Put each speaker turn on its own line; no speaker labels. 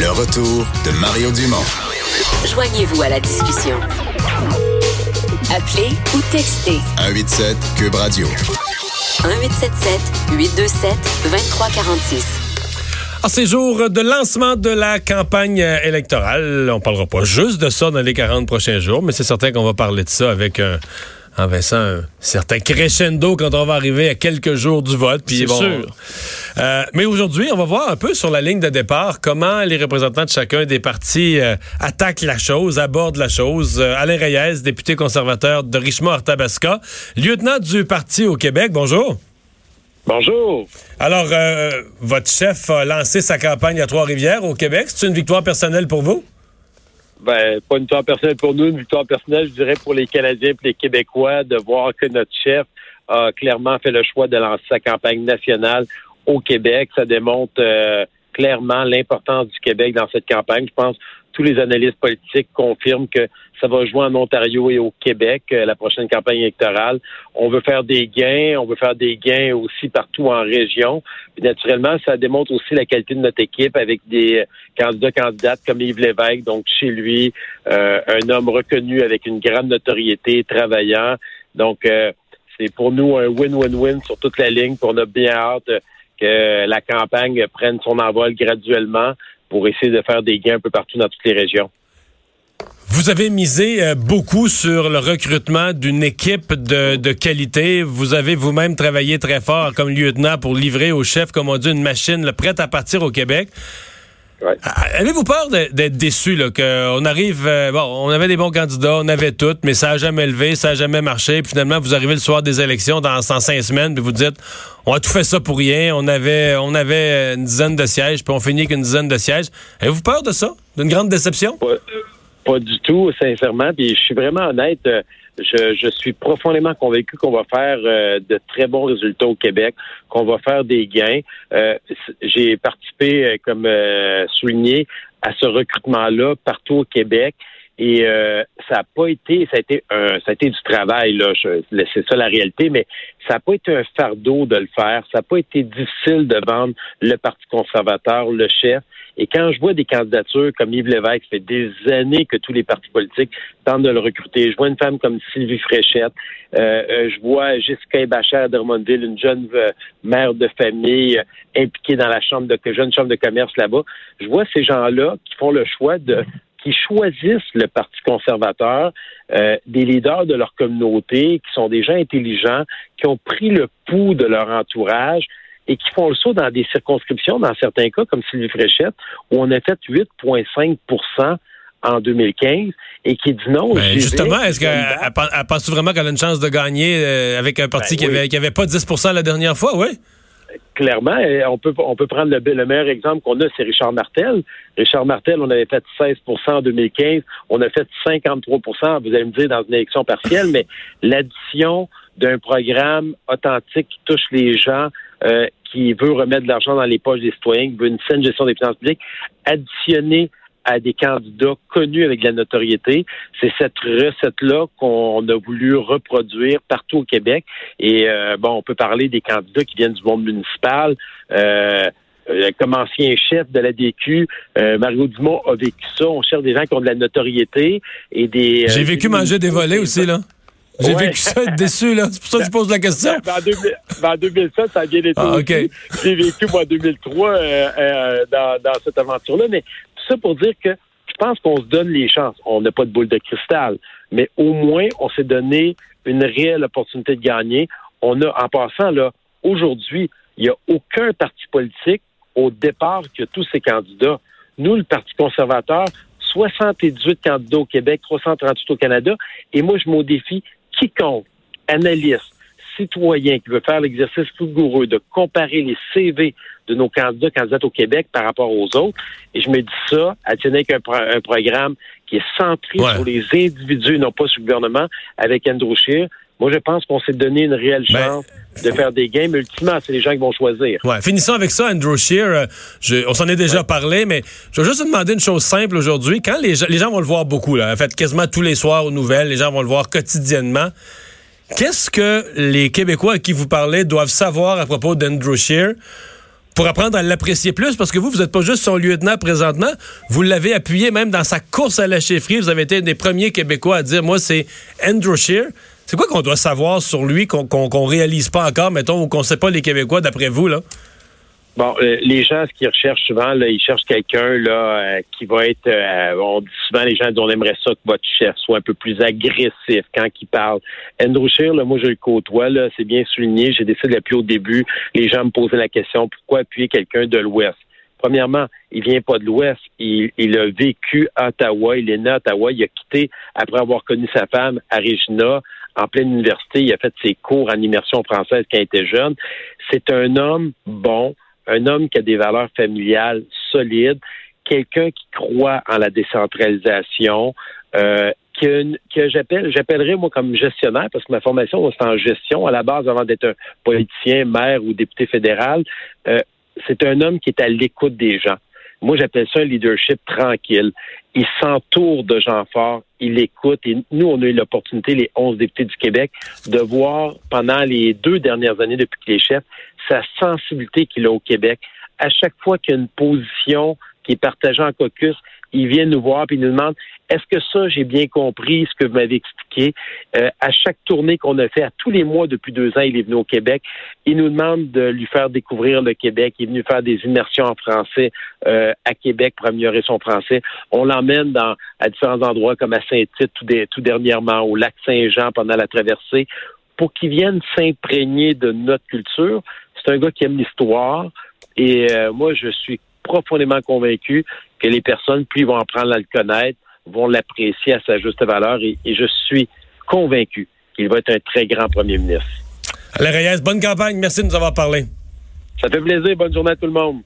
Le retour de Mario Dumont.
Joignez-vous à la discussion. Appelez ou textez
187 Cube Radio.
1877 827 2346.
À ces jours de lancement de la campagne électorale, on parlera pas juste de ça dans les 40 prochains jours, mais c'est certain qu'on va parler de ça avec un, en Vincent, un certain crescendo quand on va arriver à quelques jours du vote.
C'est sûr.
Euh, mais aujourd'hui, on va voir un peu sur la ligne de départ comment les représentants de chacun des partis euh, attaquent la chose, abordent la chose. Euh, Alain Reyes, député conservateur de Richemont-Arthabasca, lieutenant du parti au Québec. Bonjour.
Bonjour.
Alors, euh, votre chef a lancé sa campagne à Trois-Rivières au Québec. C'est une victoire personnelle pour vous?
Ben, pas une victoire personnelle pour nous, une victoire personnelle, je dirais, pour les Canadiens et les Québécois, de voir que notre chef a clairement fait le choix de lancer sa campagne nationale au Québec. Ça démontre euh, clairement l'importance du Québec dans cette campagne. Je pense tous les analystes politiques confirment que ça va jouer en Ontario et au Québec, euh, la prochaine campagne électorale. On veut faire des gains, on veut faire des gains aussi partout en région. Naturellement, ça démontre aussi la qualité de notre équipe avec des candidats, candidates comme Yves Lévesque, donc chez lui, euh, un homme reconnu avec une grande notoriété, travaillant. Donc, euh, c'est pour nous un win-win-win sur toute la ligne. Puis on a bien hâte que la campagne prenne son envol graduellement pour essayer de faire des gains un peu partout dans toutes les régions.
Vous avez misé euh, beaucoup sur le recrutement d'une équipe de, de, qualité. Vous avez vous-même travaillé très fort comme lieutenant pour livrer au chef, comme on dit, une machine prête à partir au Québec.
Ouais.
Avez-vous peur d'être déçu là, qu'on arrive, euh, bon, on avait des bons candidats, on avait tout, mais ça a jamais levé, ça a jamais marché. Puis finalement, vous arrivez le soir des élections dans, dans cinq semaines, puis vous dites, on a tout fait ça pour rien. On avait, on avait une dizaine de sièges, puis on finit avec une dizaine de sièges. Avez-vous peur de ça, d'une grande déception?
Pas, pas du tout, sincèrement. Puis je suis vraiment honnête. euh, Je, je suis profondément convaincu qu'on va faire euh, de très bons résultats au Québec, qu'on va faire des gains. Euh, J'ai participé, euh, comme souligné, à ce recrutement-là partout au Québec. Et euh, ça n'a pas été, ça a été un, ça a été du travail là. C'est ça la réalité, mais ça n'a pas été un fardeau de le faire. Ça n'a pas été difficile de vendre le Parti conservateur, le chef. Et quand je vois des candidatures comme Yves Lévesque, ça fait des années que tous les partis politiques tentent de le recruter. Je vois une femme comme Sylvie Fréchette. Euh, euh, je vois Jessica Bachar d'Hermonville, une jeune euh, mère de famille euh, impliquée dans la chambre de jeune chambre de commerce là-bas. Je vois ces gens-là qui font le choix de qui choisissent le Parti conservateur, euh, des leaders de leur communauté, qui sont des gens intelligents, qui ont pris le pouls de leur entourage et qui font le saut dans des circonscriptions, dans certains cas, comme Sylvie Fréchette, où on a fait 8,5% en 2015 et qui dit non.
Ben, justement, est-ce qu'elle pense vraiment qu'elle a une chance de gagner euh, avec un parti
Ben,
qui,
oui.
avait, qui avait pas 10% la dernière fois, oui?
Clairement, on peut on peut prendre le, le meilleur exemple qu'on a, c'est Richard Martel. Richard Martel, on avait fait 16% en 2015, on a fait 53% vous allez me dire, dans une élection partielle, mais l'addition d'un programme authentique qui touche les gens, euh, qui veut remettre de l'argent dans les poches des citoyens, qui veut une saine gestion des finances publiques, additionné à des candidats connus avec de la notoriété. C'est cette recette-là qu'on a voulu reproduire partout au Québec. Et euh, bon, on peut parler des candidats qui viennent du monde municipal. Euh, euh, comme ancien chef de la DQ, euh, Mario Dumont a vécu ça. On cherche des gens qui ont de la notoriété et des.
J'ai vécu manger des volets aussi, là. J'ai
Ouais.
vécu ça, être déçu, là. C'est pour ça que je pose la question.
Ben, en, 2000 ben, en 2007, ça a bien été
Ah.
J'ai vécu, moi, en 2003 euh, euh, dans, dans cette aventure-là. Mais ça pour dire que je pense qu'on se donne les chances. On n'a pas de boule de cristal, mais au moins, on s'est donné une réelle opportunité de gagner. On a, en passant, là, aujourd'hui, il n'y a aucun parti politique au départ qui a tous ses candidats. Nous, le Parti conservateur, 78 candidats au Québec, 338 au Canada. Et moi, je m'au défi quiconque, analyste, citoyen qui veut faire l'exercice rigoureux de comparer les CV de nos candidats, candidates au Québec par rapport aux autres. Et je me dis ça, attenez avec un, pro- un programme qui est centré
Ouais.
sur les individus et non pas sur le gouvernement avec Andrew Scheer. Moi, je pense qu'on s'est donné une réelle
Ben,
chance de faire des gains, mais ultimement, c'est les gens qui vont choisir.
Ouais, finissons avec ça, Andrew Shear. Euh, je- on s'en est déjà parlé, mais je vais juste vous demander une chose simple aujourd'hui. Quand les, gens- les gens vont le voir beaucoup, là, en fait, quasiment tous les soirs aux nouvelles, les gens vont le voir quotidiennement. Qu'est-ce que les Québécois à qui vous parlez doivent savoir à propos d'Andrew Shear pour apprendre à l'apprécier plus, parce que vous, vous n'êtes pas juste son lieutenant présentement, vous l'avez appuyé même dans sa course à la chefferie. Vous avez été un des premiers Québécois à dire, moi, c'est Andrew Shear. C'est quoi qu'on doit savoir sur lui qu'on qu'on réalise pas encore, mettons, ou qu'on sait pas les Québécois, d'après vous, là?
Bon, euh, les gens, ce qu'ils recherchent souvent, là, ils cherchent quelqu'un là euh, qui va être. Euh, on dit souvent les gens, on aimerait ça que votre chef soit un peu plus agressif quand il parle. Andrew là, moi je le côtoie, là, c'est bien souligné. J'ai décidé de l'appuyer au début. Les gens me posaient la question pourquoi appuyer quelqu'un de l'Ouest? Premièrement, il vient pas de l'Ouest. Il, il, a vécu à Ottawa. Il est né à Ottawa. Il a quitté après avoir connu sa femme à Regina en pleine université. Il a fait ses cours en immersion française quand il était jeune. C'est un homme bon un homme qui a des valeurs familiales solides, quelqu'un qui croit en la décentralisation, euh, que, que j'appelle, j'appellerais moi comme gestionnaire, parce que ma formation c'est en gestion à la base avant d'être un politicien, maire ou député fédéral. Euh, c'est un homme qui est à l'écoute des gens. Moi, j'appelle ça un leadership tranquille. Il s'entoure de gens forts, il écoute. Et nous, on a eu l'opportunité, les 11 députés du Québec, de voir pendant les deux dernières années depuis qu'il est chef, sa sensibilité qu'il a au Québec. À chaque fois qu'il y a une position qui est partagée en caucus, il vient nous voir et il nous demande est-ce que ça, j'ai bien compris ce que vous m'avez expliqué? Euh, à chaque tournée qu'on a fait, à tous les mois depuis deux ans, il est venu au Québec. Il nous demande de lui faire découvrir le Québec. Il est venu faire des immersions en français euh, à Québec pour améliorer son français. On l'emmène dans à différents endroits comme à Saint-Tite tout, tout dernièrement, au lac Saint-Jean pendant la traversée, pour qu'il vienne s'imprégner de notre culture. C'est un gars qui aime l'histoire. Et euh, moi, je suis profondément convaincu que les personnes, plus ils vont apprendre à le connaître, vont l'apprécier à sa juste valeur et, je suis convaincu qu'il va être un très grand premier ministre.
Alain Reyes, bonne campagne. Merci de nous avoir parlé.
Ça fait plaisir. Bonne journée à tout le monde.